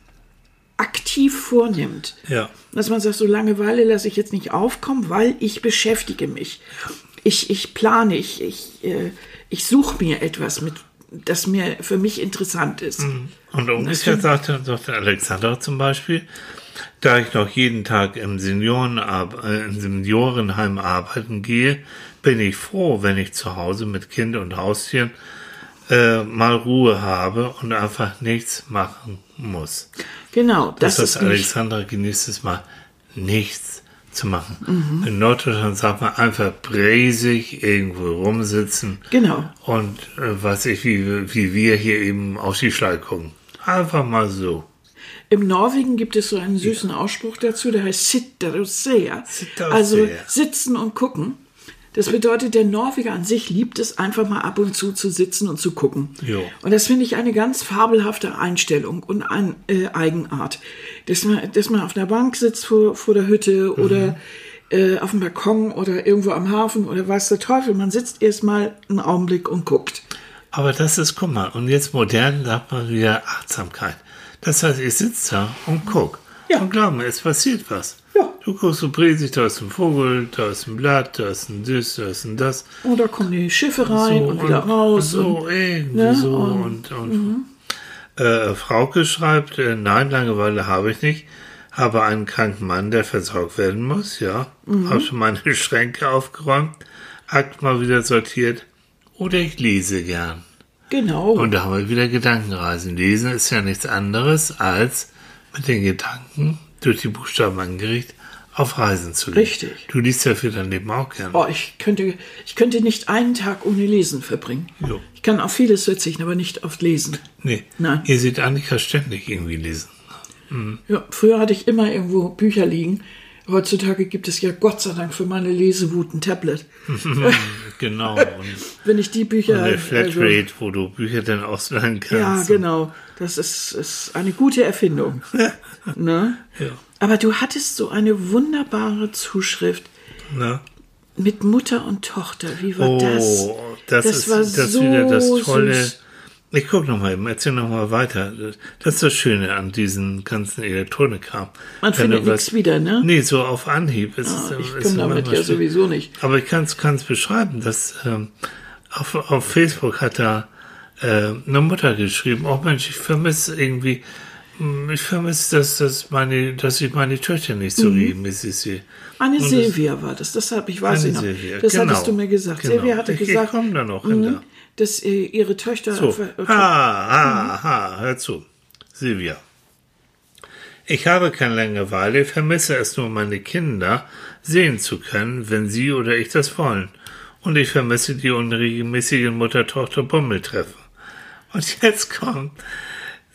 aktiv vornimmt. Ja, Dass man sagt, so Langeweile lasse ich jetzt nicht aufkommen, weil ich beschäftige mich. Ich, ich plane, ich, ich, äh, ich suche mir etwas, mit, das mir für mich interessant ist. und umgekehrt sagte, sagte Alexander zum Beispiel, da ich noch jeden Tag im, Seniorenarbe äh, im Seniorenheim arbeiten gehe, bin ich froh, wenn ich zu Hause mit Kind und Haustieren äh, mal Ruhe habe und einfach nichts machen muss. Genau, das, Das, ist Alexandra genießt es mal, nichts zu machen. In Norddeutschland sagt man einfach bräsig irgendwo rumsitzen genau. und äh, weiß ich, wie, wie wir hier eben auf die Schleim gucken. Einfach mal so. Im Norwegen gibt es so einen süßen Ausspruch dazu, der heißt Sitter og ser. Sitter og Also sitzen und gucken. Das bedeutet, der Norweger an sich liebt es, einfach mal ab und zu zu sitzen und zu gucken. Jo. Und das finde ich eine ganz fabelhafte Einstellung und eine äh, Eigenart. Dass man, dass man auf der Bank sitzt vor, vor der Hütte oder äh, auf dem Balkon oder irgendwo am Hafen oder weiß der Teufel. Man sitzt erstmal einen Augenblick und guckt. Aber das ist, guck mal, und jetzt modern sagt man wieder Achtsamkeit. Das heißt, ich sitze da und guck. Ja. Und glaub mir, es passiert was. Ja. Du guckst so bräsig, da ist ein Vogel, da ist ein Blatt, da ist ein das, da ist ein das. Und da kommen die Schiffe rein und wieder raus. Und so, und, irgendwie ne, so. und- Und, und, äh, Frauke schreibt, äh, nein, Langeweile habe ich nicht. Habe einen kranken Mann, der versorgt werden muss, ja. Mhm. Habe schon meine Schränke aufgeräumt, Akt mal wieder sortiert. Oder ich lese gern. genau. Und da haben wir wieder Gedankenreisen. Lesen ist ja nichts anderes, als mit den Gedanken durch die Buchstaben angerichtet auf Reisen zu gehen. Richtig. Du liest ja für dein Leben auch gern. Oh, ich könnte, ich könnte nicht einen Tag ohne Lesen verbringen. Jo. Ich kann auf vieles verzichten, aber nicht auf Lesen. Nee. Nein. Ihr seht Annika ständig irgendwie lesen. Ja, früher hatte ich immer irgendwo Bücher liegen. Heutzutage gibt es ja Gott sei Dank für meine Lesewut ein Tablet. Genau. Und Wenn ich die Bücher. eine also- Flatrate, wo du Bücher dann ausleihen ja, kannst. genau. Das ist, ist eine gute Erfindung. ne? Ja. Aber du hattest so eine wunderbare Zuschrift Na? mit Mutter und Tochter. Wie war das? Oh, das, Das ist war das so wieder das tolle. süß. Ich guck noch mal eben, erzähl noch mal weiter. Das ist das Schöne an diesen ganzen Elektronikkram. Man Wenn findet nichts wieder, ne? Nee, so auf Anhieb. Es ist, Ah, ich ist komme damit ja sowieso nicht. Aber ich kann es beschreiben, dass ähm, auf, auf Facebook hat da äh, eine Mutter geschrieben, oh Mensch, ich vermisse irgendwie, hm, ich vermisse, dass, dass, meine, dass ich meine Töchter nicht Mhm. so regelmäßig sehe. Eine Und das- Silvia war das, deshalb, ich weiß Eine sie noch. Silvia, das genau. hattest du mir gesagt. Genau. Silvia hatte Ich- ich gesagt, komm da noch mh, hinter. Dass äh, ihre Töchter. So, ver- ha, ha, ha, hör zu. Silvia. Ich habe keine Langeweile, vermisse es nur, meine Kinder sehen zu können, wenn sie oder ich das wollen. Und ich vermisse die unregelmäßigen Mutter-Tochter-Bummeltreffen. Und jetzt kommt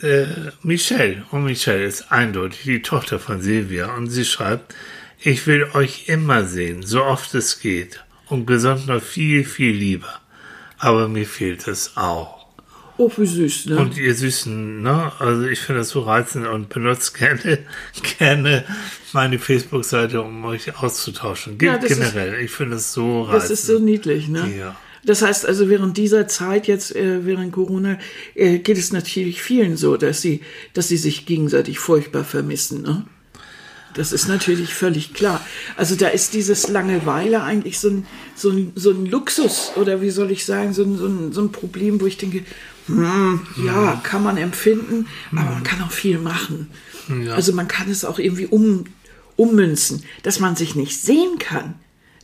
äh, Michelle. Und Michelle ist eindeutig die Tochter von Silvia. Und sie schreibt, ich will euch immer sehen, so oft es geht. Und gesund noch viel, viel lieber. Aber mir fehlt es auch. Oh, wie süß, ne? Und ihr Süßen, ne? Also ich finde das so reizend und benutzt gerne, gerne meine Facebook-Seite, um euch auszutauschen. Ge Ja, das ist- generell. ich finde es so reizend. das ist so niedlich, ne? Ja. Das heißt also, während dieser Zeit jetzt, äh, während Corona, äh, geht es natürlich vielen so, dass sie, dass sie sich gegenseitig furchtbar vermissen. Ne? Das ist natürlich völlig klar. Also da ist dieses Langeweile eigentlich so ein, so ein, so ein Luxus oder wie soll ich sagen, so ein, so ein, so ein Problem, wo ich denke, hm, ja, kann man empfinden, aber man kann auch viel machen. Ja. Also man kann es auch irgendwie um, ummünzen, dass man sich nicht sehen kann.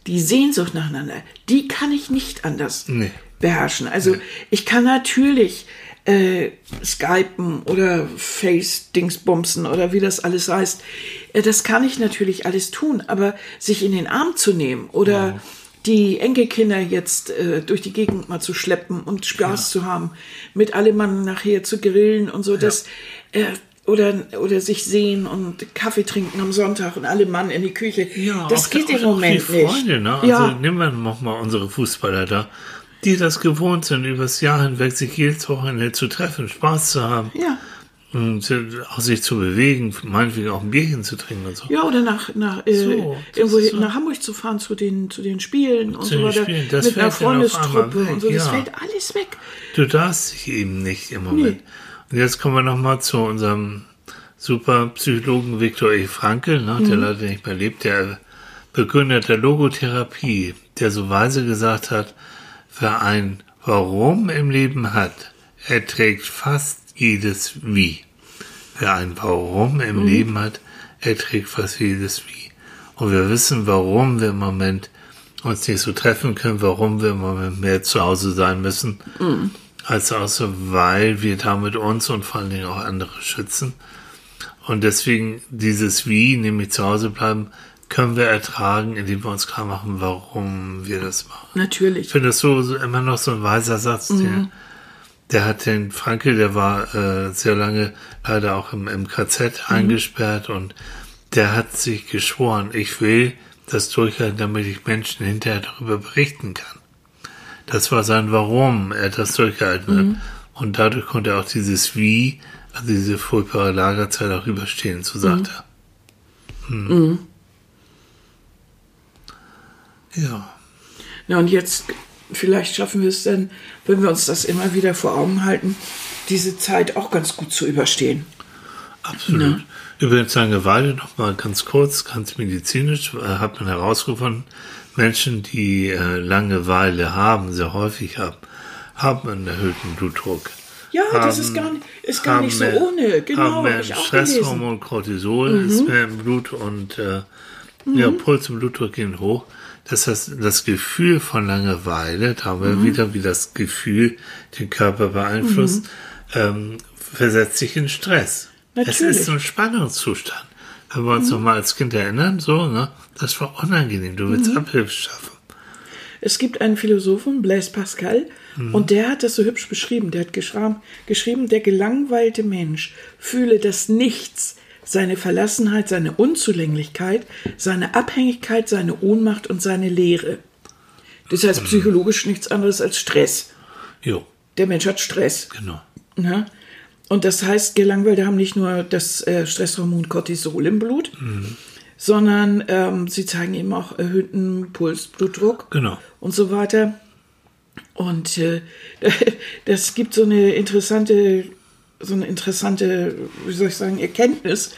Die Sehnsucht nacheinander, die kann ich nicht anders Nee. beherrschen. Also ich kann natürlich äh, Skypen oder Face-Dingsbumsen oder wie das alles heißt. Äh, das kann ich natürlich alles tun, aber sich in den Arm zu nehmen oder die Enkelkinder jetzt äh, durch die Gegend mal zu schleppen und Spaß zu haben, mit allem Mann nachher zu grillen und so, das äh, oder, oder sich sehen und Kaffee trinken am Sonntag und alle Mann in die Küche. das auch- geht im Moment die nicht. Ne? Also ja, nehmen wir noch mal unsere Fußballer da, die das gewohnt sind, übers Jahr hinweg sich jedes Wochenende zu treffen, Spaß zu haben ja. und äh, auch sich zu bewegen, meinetwegen auch ein Bierchen zu trinken und so. Ja, oder nach, nach, äh, So, irgendwo so. nach Hamburg zu fahren zu den, zu den Spielen und so weiter. Mit einer Freundestruppe und so. Das ja. fällt alles weg. Du darfst dich eben nicht im Moment. Und jetzt kommen wir noch mal zu unserem super Psychologen Viktor E. Frankl, ne, der leider nicht mehr lebt, der Begründer der Logotherapie, der so weise gesagt hat, wer ein Warum im Leben hat, erträgt fast jedes Wie. Wer ein Warum im Leben hat, erträgt fast jedes Wie. Und wir wissen, warum wir im Moment uns nicht so treffen können, warum wir im Moment mehr zu Hause sein müssen, als außer weil wir damit uns und vor allen Dingen auch andere schützen. Und deswegen dieses Wie, nämlich zu Hause bleiben, können wir ertragen, indem wir uns klar machen, warum wir das machen. Ich Natürlich. finde das so, so immer noch so ein weiser Satz. Der, der hat den Frankel, der war äh, sehr lange leider auch im, im KZ eingesperrt und der hat sich geschworen, ich will das durchhalten, damit ich Menschen hinterher darüber berichten kann. Das war sein Warum er das durchgehalten hat. Und dadurch konnte er auch dieses Wie, also diese furchtbare Lagerzeit auch überstehen, so sagt er. Hm. Ja. Ja, und jetzt, vielleicht schaffen wir es dann, wenn wir uns das immer wieder vor Augen halten, diese Zeit auch ganz gut zu überstehen. Absolut. Übrigens Langeweile noch mal ganz kurz, ganz medizinisch, äh, hat man herausgefunden, Menschen, die äh, Langeweile haben, sehr häufig haben, haben einen erhöhten Blutdruck. Ja, das Haben- ist gar nicht, ist gar nicht so mehr- ohne. Genau, haben habe mehr ich. Mhm. Stresshormon Cortisol ist mehr im Blut und äh, ja, Puls und Blutdruck gehen hoch. Das heißt, das Gefühl von Langeweile, da haben wir Mhm. wieder, wie das Gefühl den Körper beeinflusst, ähm, versetzt sich in Stress. Es Natürlich. Mhm. ist so ein Spannungszustand. Wenn wir uns noch mal als Kind erinnern, so, ne, das war unangenehm, du Mhm. willst Abhilfe schaffen. Es gibt einen Philosophen, Blaise Pascal, und der hat das so hübsch beschrieben. Der hat geschrieben, geschrieben, der gelangweilte Mensch fühle das Nichts, seine Verlassenheit, seine Unzulänglichkeit, seine Abhängigkeit, seine Ohnmacht und seine Leere. Das heißt psychologisch nichts anderes als Stress. Jo, Der Mensch hat Stress. genau. Ne? Und das heißt, Gelangweilte haben nicht nur das äh, Stresshormon Cortisol im Blut, sondern ähm, sie zeigen eben auch erhöhten Puls, Blutdruck Genau. und so weiter. Und äh, das gibt so eine interessante, so eine interessante, wie soll ich sagen, Erkenntnis,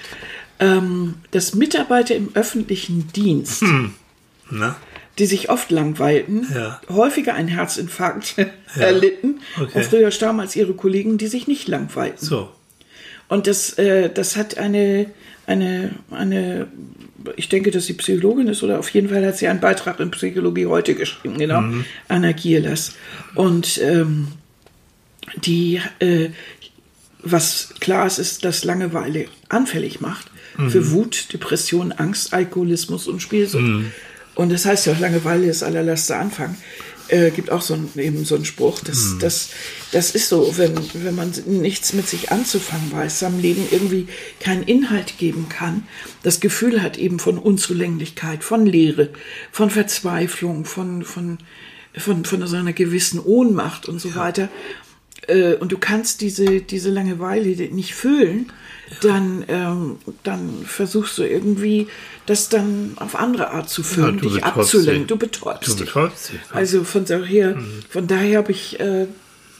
ähm, dass Mitarbeiter im öffentlichen Dienst, Na? die sich oft langweilten, Ja. häufiger einen Herzinfarkt erlitten Okay. und früher starben als ihre Kollegen, die sich nicht langweilten. So. Und das, äh, das hat eine, eine, eine, ich denke, dass sie Psychologin ist, oder auf jeden Fall hat sie einen Beitrag in Psychologie heute geschrieben, genau, Anna Gierlas. Und ähm, die, äh, was klar ist, ist, dass Langeweile anfällig macht für Wut, Depression, Angst, Alkoholismus und Spielsucht. Und das heißt ja auch, Langeweile ist allerletzter Anfang. Äh, gibt auch so ein, eben so einen Spruch, das, das, das ist so, wenn, wenn man nichts mit sich anzufangen weiß, seinem Leben irgendwie keinen Inhalt geben kann, das Gefühl hat eben von Unzulänglichkeit, von Leere, von Verzweiflung, von, von, von, von so einer gewissen Ohnmacht und so weiter, äh, und du kannst diese, diese Langeweile nicht füllen, dann, ähm, dann versuchst du irgendwie das dann auf andere Art zu füllen, du dich abzulenken. dich. Du betäubst Du dich. betäubst dich, ja. Also von daher, von daher habe ich, äh,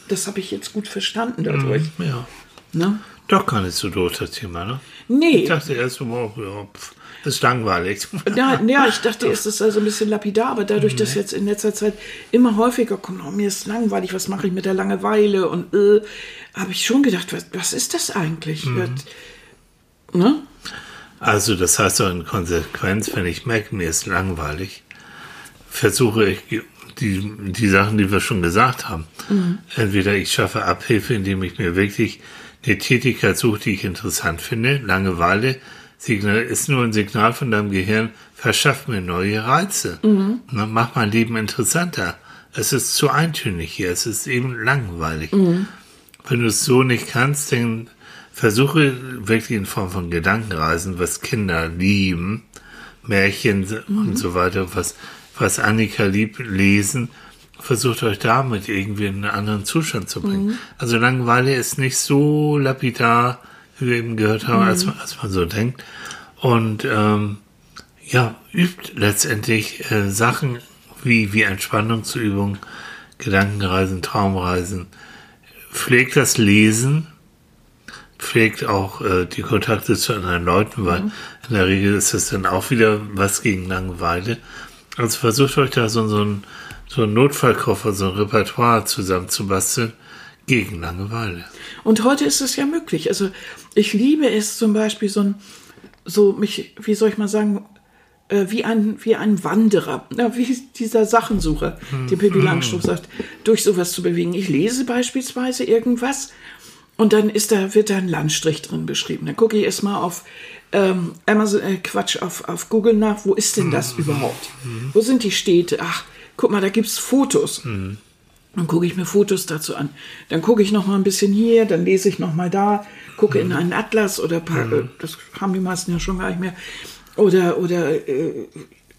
das habe ich jetzt gut verstanden dadurch. Ja. Ne? Doch gar nicht so doof, das Thema, ne? Nee, Ich dachte erst, oh, ja, pff, ist langweilig. Ja, ja, ich dachte, es ist also ein bisschen lapidar, aber dadurch, dass jetzt in letzter Zeit immer häufiger kommt, oh, mir ist langweilig, was mache ich mit der Langeweile und äh, habe ich schon gedacht, was, was ist das eigentlich? Ne? Also, das heißt doch in Konsequenz, wenn ich merke, mir ist langweilig, versuche ich die, die Sachen, die wir schon gesagt haben. Entweder ich schaffe Abhilfe, indem ich mir wirklich eine Tätigkeit suche, die ich interessant finde. Langeweile Signal, ist nur ein Signal von deinem Gehirn, verschafft mir neue Reize. Ne, mach mein Leben interessanter. Es ist zu eintönig hier, es ist eben langweilig. Wenn du es so nicht kannst, dann versuche wirklich in Form von Gedankenreisen, was Kinder lieben, Märchen und so weiter, was, was Annika liebt, lesen, versucht euch damit irgendwie in einen anderen Zustand zu bringen. Also Langeweile ist nicht so lapidar, eben gehört haben, als, man- als man so denkt. Und ähm, ja, übt letztendlich äh, Sachen wie, wie Entspannungsübungen, Gedankenreisen, Traumreisen, pflegt das Lesen, pflegt auch äh, die Kontakte zu anderen Leuten, weil in der Regel ist das dann auch wieder was gegen Langeweile. Also versucht euch da so, so, ein, so ein Notfallkoffer, so ein Repertoire zusammenzubasteln gegen Langeweile. Und heute ist es ja möglich. Also ich liebe es zum Beispiel so ein, so mich, wie soll ich mal sagen, äh, wie ein, wie ein Wanderer, ja, wie dieser Sachensucher, die Pippi Langstrumpf sagt, durch sowas zu bewegen. Ich lese beispielsweise irgendwas und dann ist da, wird da ein Landstrich drin beschrieben. Dann gucke ich erstmal auf ähm, Amazon, äh, Quatsch, auf, auf Google nach, wo ist denn das überhaupt? Wo sind die Städte? Ach, guck mal, da gibt's Fotos. Dann gucke ich mir Fotos dazu an. Dann gucke ich noch mal ein bisschen hier, dann lese ich noch mal da, gucke in einen Atlas oder paar, äh, das haben die meisten ja schon gar nicht mehr. Oder oder äh,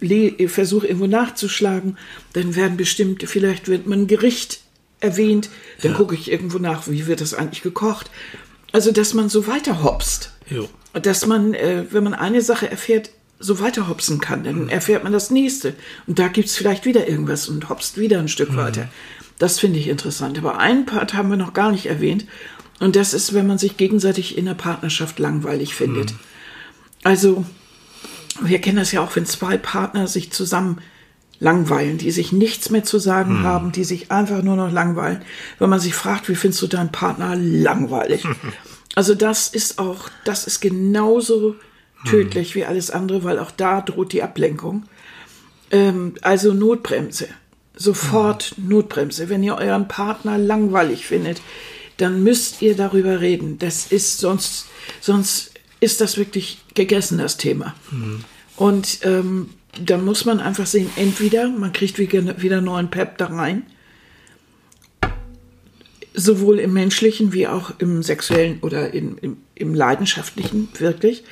le- versuche irgendwo nachzuschlagen. Dann werden bestimmt, vielleicht wird man ein Gericht erwähnt. Dann gucke ich irgendwo nach, wie wird das eigentlich gekocht. Also dass man so weiter hopst Jo. dass man, äh, wenn man eine Sache erfährt, so weiter hopsen kann. Dann erfährt man das nächste. Und da gibt's vielleicht wieder irgendwas und hopst wieder ein Stück weiter. Das finde ich interessant. Aber einen Part haben wir noch gar nicht erwähnt. Und das ist, wenn man sich gegenseitig in der Partnerschaft langweilig findet. Also, wir kennen das ja auch, wenn zwei Partner sich zusammen langweilen, die sich nichts mehr zu sagen haben, die sich einfach nur noch langweilen. Wenn man sich fragt, wie findest du deinen Partner langweilig? Also das ist auch, das ist genauso tödlich wie alles andere, weil auch da droht die Ablenkung. Ähm, also Notbremse. Sofort Notbremse. Wenn ihr euren Partner langweilig findet, dann müsst ihr darüber reden. Das ist sonst, sonst ist das wirklich gegessen, das Thema. Und ähm, dann muss man einfach sehen, entweder man kriegt wieder, wieder neuen Pep da rein, sowohl im menschlichen wie auch im sexuellen oder in, im, im leidenschaftlichen wirklich.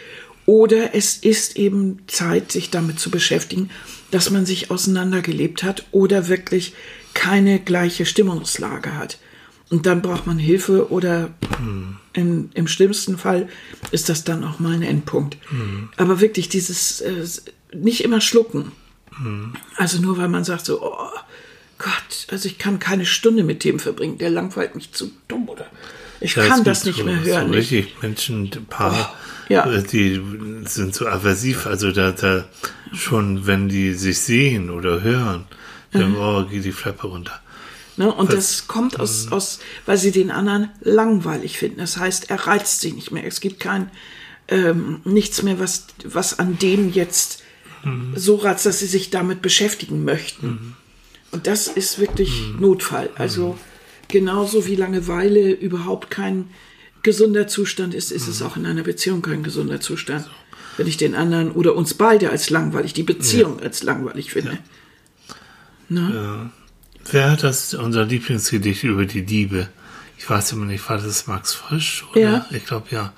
Oder es ist eben Zeit, sich damit zu beschäftigen, dass man sich auseinandergelebt hat oder wirklich keine gleiche Stimmungslage hat. Und dann braucht man Hilfe oder im, im schlimmsten Fall ist das dann auch mal ein Endpunkt. Aber wirklich dieses äh, nicht immer schlucken. Also nur weil man sagt so, oh Gott, also ich kann keine Stunde mit dem verbringen, der langweilt mich zu dumm oder ich Ja, kann das nicht so, mehr hören. So Ich, richtig Menschen, ein paar, Oh, ja. äh, die sind so aversiv, also da, da schon, wenn die sich sehen oder hören, dann, Mhm. oh, geht die Flappe runter. ne? Und das kommt aus, aus, weil sie den anderen langweilig finden. Das heißt, er reizt sie nicht mehr. Es gibt kein ähm, nichts mehr, was, was an dem jetzt so reizt, dass sie sich damit beschäftigen möchten. Und das ist wirklich Notfall. Also genauso wie Langeweile überhaupt kein gesunder Zustand ist, ist es auch in einer Beziehung kein gesunder Zustand. Wenn ich den anderen oder uns beide als langweilig, die Beziehung als langweilig finde. Wer hat das, unser Lieblingsgedicht über die Liebe? Ich weiß immer nicht, war das Max Frisch? Oder? Ja. Ich glaube ja.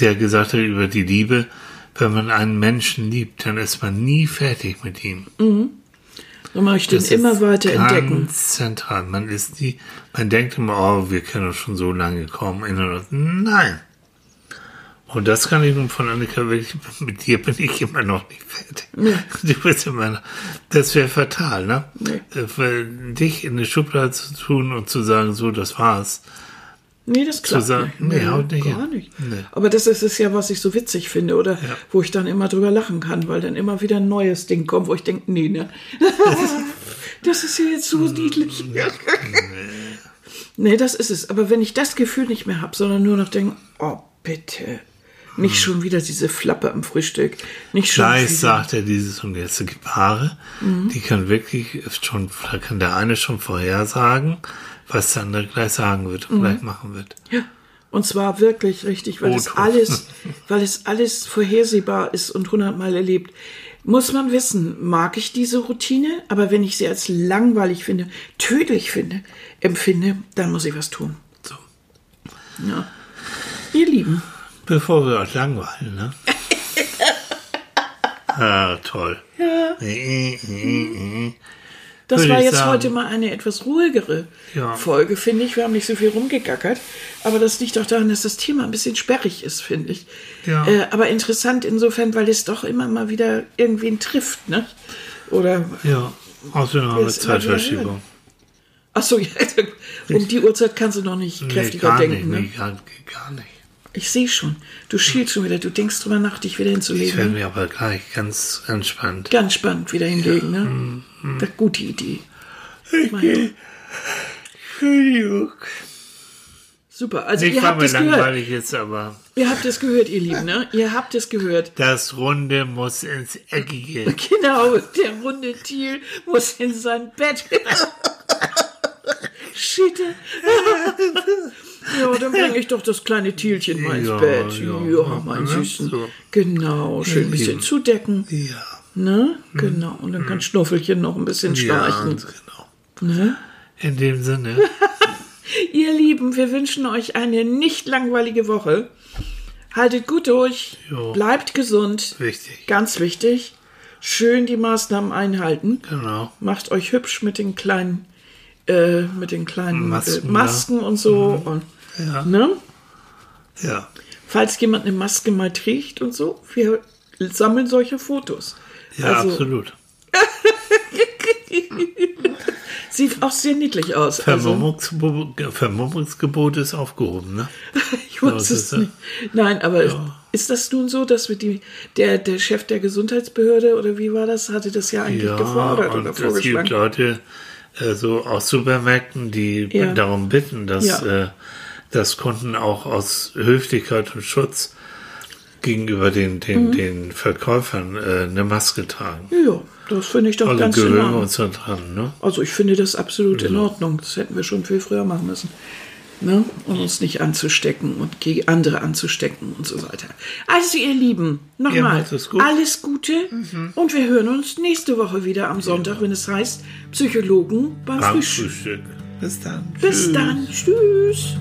Der gesagt hat über die Liebe, wenn man einen Menschen liebt, dann ist man nie fertig mit ihm. Und man möchte ihn immer weiter entdecken. Zentral. Man ist nie, man denkt immer, oh, wir können uns schon so lange kaum erinnern. Nein. Und das kann ich nun von Annika wirklich, mit dir bin ich immer noch nicht fertig. Du bist immer noch, das wäre fatal, ne? Nee. Äh, dich in eine Schublade zu tun und zu sagen, so, das war's. Nee, das klappt sagen, nicht. nee, haut nicht gar hin. nicht. Nee. Aber das ist es ja, was ich so witzig finde oder Ja. wo ich dann immer drüber lachen kann, weil dann immer wieder ein neues Ding kommt, wo ich denke, nee, ne? das ist ja jetzt so niedlich. nee, das ist es. Aber wenn ich das Gefühl nicht mehr habe, sondern nur noch denke, oh, bitte. Nicht schon wieder diese Flappe am Frühstück. Nicht schon Gleich wieder. sagt er dieses und jetzt gibt Paare, die kann wirklich schon, da kann der eine schon vorhersagen, was andere gleich sagen wird und gleich machen wird. Ja. Und zwar wirklich richtig, weil es Otto. alles, weil es alles vorhersehbar ist und hundertmal erlebt. Muss man wissen, mag ich diese Routine, aber wenn ich sie als langweilig finde, tödlich finde, empfinde, dann muss ich was tun. So. Ja. Ihr Lieben, Bevor wir euch langweilen, ne? ah, toll. Ja. Das war jetzt sagen. heute mal eine etwas ruhigere Ja. Folge, finde ich. Wir haben nicht so viel rumgegackert, aber das liegt auch daran, dass das Thema ein bisschen sperrig ist, finde ich. Ja. Äh, aber interessant insofern, weil es doch immer mal wieder irgendwen trifft, ne? Oder Ja, außerdem haben wir Zeitverschiebung. Ach so, ja, um die Uhrzeit kannst du noch nicht Nee, kräftiger denken. nicht, ne? nee, gar, gar nicht. Ich sehe schon. Du schielst schon wieder. Du denkst drüber nach, dich wieder Ich werde hinzulegen. mich aber gleich ganz entspannt. Ganz spannend wieder hinlegen, ne? Mhm. Das gute Idee. Okay. Entschuldigung. Super. Also Nicht ihr habt mir es gehört. langweilig jetzt, aber Ihr habt es gehört, ihr Lieben, ne? Ihr habt es gehört. das Runde muss ins Eckige. Genau, der runde Thiel muss in sein Bett. Schitte. ja, dann bringe ich doch das kleine Thielchen mal ins Ja, Bett. ja, Ja, mein ne? Süßen. So. Genau, schön ein bisschen zudecken. Ja. Ne? Genau. Und dann kann Schnuffelchen noch ein bisschen Mhm. Ja, schnarchen. genau. Ne? In dem Sinne, Ihr Lieben, wir wünschen euch eine nicht langweilige Woche. Haltet gut durch. Jo. Bleibt gesund. wichtig. Ganz wichtig. Schön die Maßnahmen einhalten. Genau. Macht euch hübsch mit den kleinen, äh, mit den kleinen Masken, äh, Masken und so. Und, Ja. ne? Ja. Falls jemand eine Maske mal trägt und so, wir sammeln solche Fotos. Ja, Also- absolut. Sieht auch sehr niedlich aus. Also, Vermummungsgebot, ist aufgehoben, ne? ich weiß es nicht. Nein, aber ist das nun so, dass wir die, der, der Chef der Gesundheitsbehörde oder wie war das, hatte das ja eigentlich Ja, gefordert oder es gibt vorgeschlagen? Leute, äh, so aus Supermärkten, die Ja. darum bitten, dass, Ja. äh, dass Kunden auch aus Höflichkeit und Schutz gegenüber den, Mhm. den, den Verkäufern äh, eine Maske tragen. Ja, das finde ich doch Alle ganz in gewöhnen wir Ordnung. uns da dran, ne? Also ich finde das absolut in Ordnung. Das hätten wir schon viel früher machen müssen. Ne? Um uns nicht anzustecken und gegen andere anzustecken und so weiter. Also ihr Lieben, Ja, nochmal, es gut. alles Gute und wir hören uns nächste Woche wieder am Sonntag, wenn es heißt Psychologen beim Frühstück. Frühstück. Bis dann. Bis dann, tschüss.